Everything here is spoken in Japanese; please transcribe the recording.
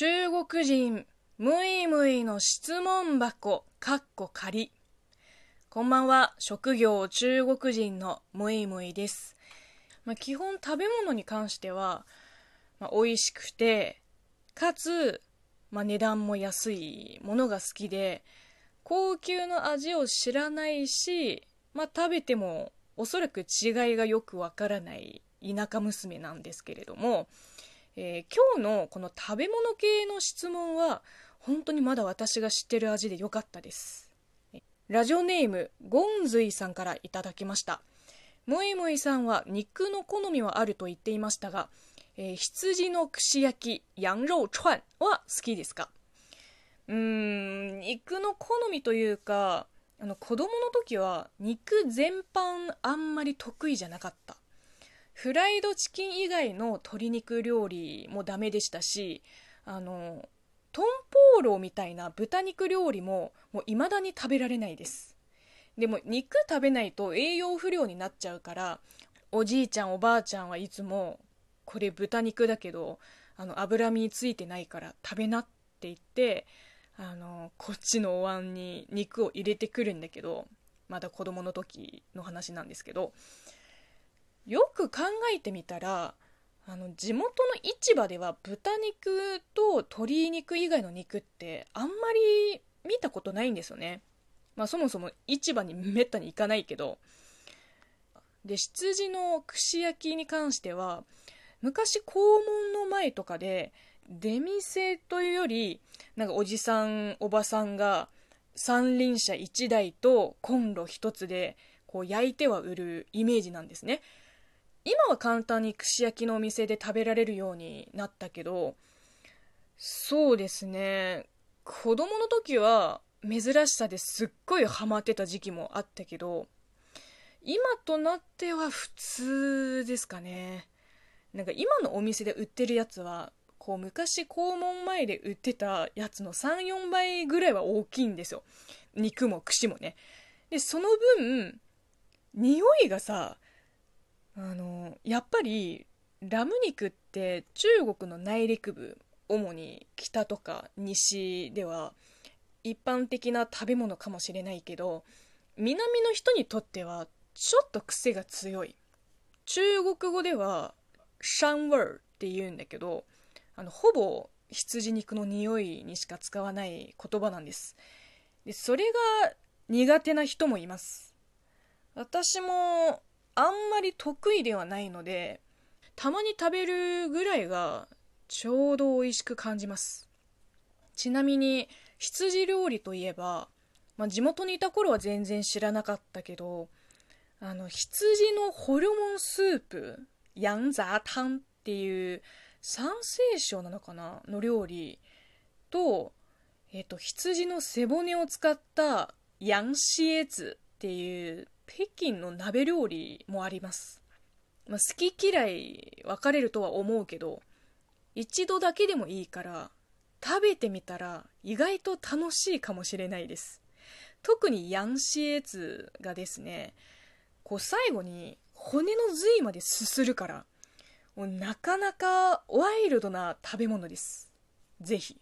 中国人、むいむいの質問箱、かっこ仮。こんばんは、職業中国人のむいむいです。まあ、基本食べ物に関しては、まあ、美味しくて、かつ、まあ、値段も安いものが好きで、高級の味を知らないし、まあ、食べてもおそらく違いがよくわからない田舎娘なんですけれども、えー、今日のこの食べ物系の質問は本当にまだ私が知ってる味でよかったです。ラジオネームゴンズイさんからいただきました。むいむいさんは肉の好みはあると言っていましたが、えー、羊の串焼き羊肉串は好きですか？うーん肉の好みというかあの子供の時は肉全般あんまり得意じゃなかった。フライドチキン以外の鶏肉料理もダメでしたしあのトンポーロみたいな豚肉料理ももう未だに食べられないです。でも肉食べないと栄養不良になっちゃうからおじいちゃんおばあちゃんはいつもこれ豚肉だけどあの脂身ついてないから食べなって言ってあのこっちのお椀に肉を入れてくるんだけどまだ子供の時の話なんですけどよく考えてみたらあの地元の市場では豚肉と鶏肉以外の肉ってあんまり見たことないんですよね。まあそもそも市場にめったに行かないけど。で、羊の串焼きに関しては、昔校門の前とかで出店というより、なんかおじさん、おばさんが三輪車1台とコンロ1つでこう焼いては売るイメージなんですね。今は簡単に串焼きのお店で食べられるようになったけど、そうですね。子供の時は珍しさですっごいハマってた時期もあったけど、今となっては普通ですかね。なんか今のお店で売ってるやつは、こう昔校門前で売ってたやつの3、4倍ぐらいは大きいんですよ。肉も串もね。で、その分、匂いがさ、あのやっぱりラム肉って中国の内陸部主に北とか西では一般的な食べ物かもしれないけど南の人にとってはちょっと癖が強い。中国語ではシャンワーって言うんだけどあのほぼ羊肉の匂いにしか使わない言葉なんです。でそれが苦手な人もいます。私もあんまり得意ではないのでたまに食べるぐらいがちょうど美味しく感じます。ちなみに羊料理といえば、まあ、地元にいた頃は全然知らなかったけどあの羊のホルモンスープヤンザータンっていう山西省なのかなの料理と、えっ、と、羊の背骨を使ったヤンシエツっていう北京の鍋料理もあります。まあ、好き嫌い分かれるとは思うけど、一度だけでもいいから、食べてみたら意外と楽しいかもしれないです。特にヤンシエツがですね、こう最後に骨の髄まですするから、もうなかなかワイルドな食べ物です。ぜひ。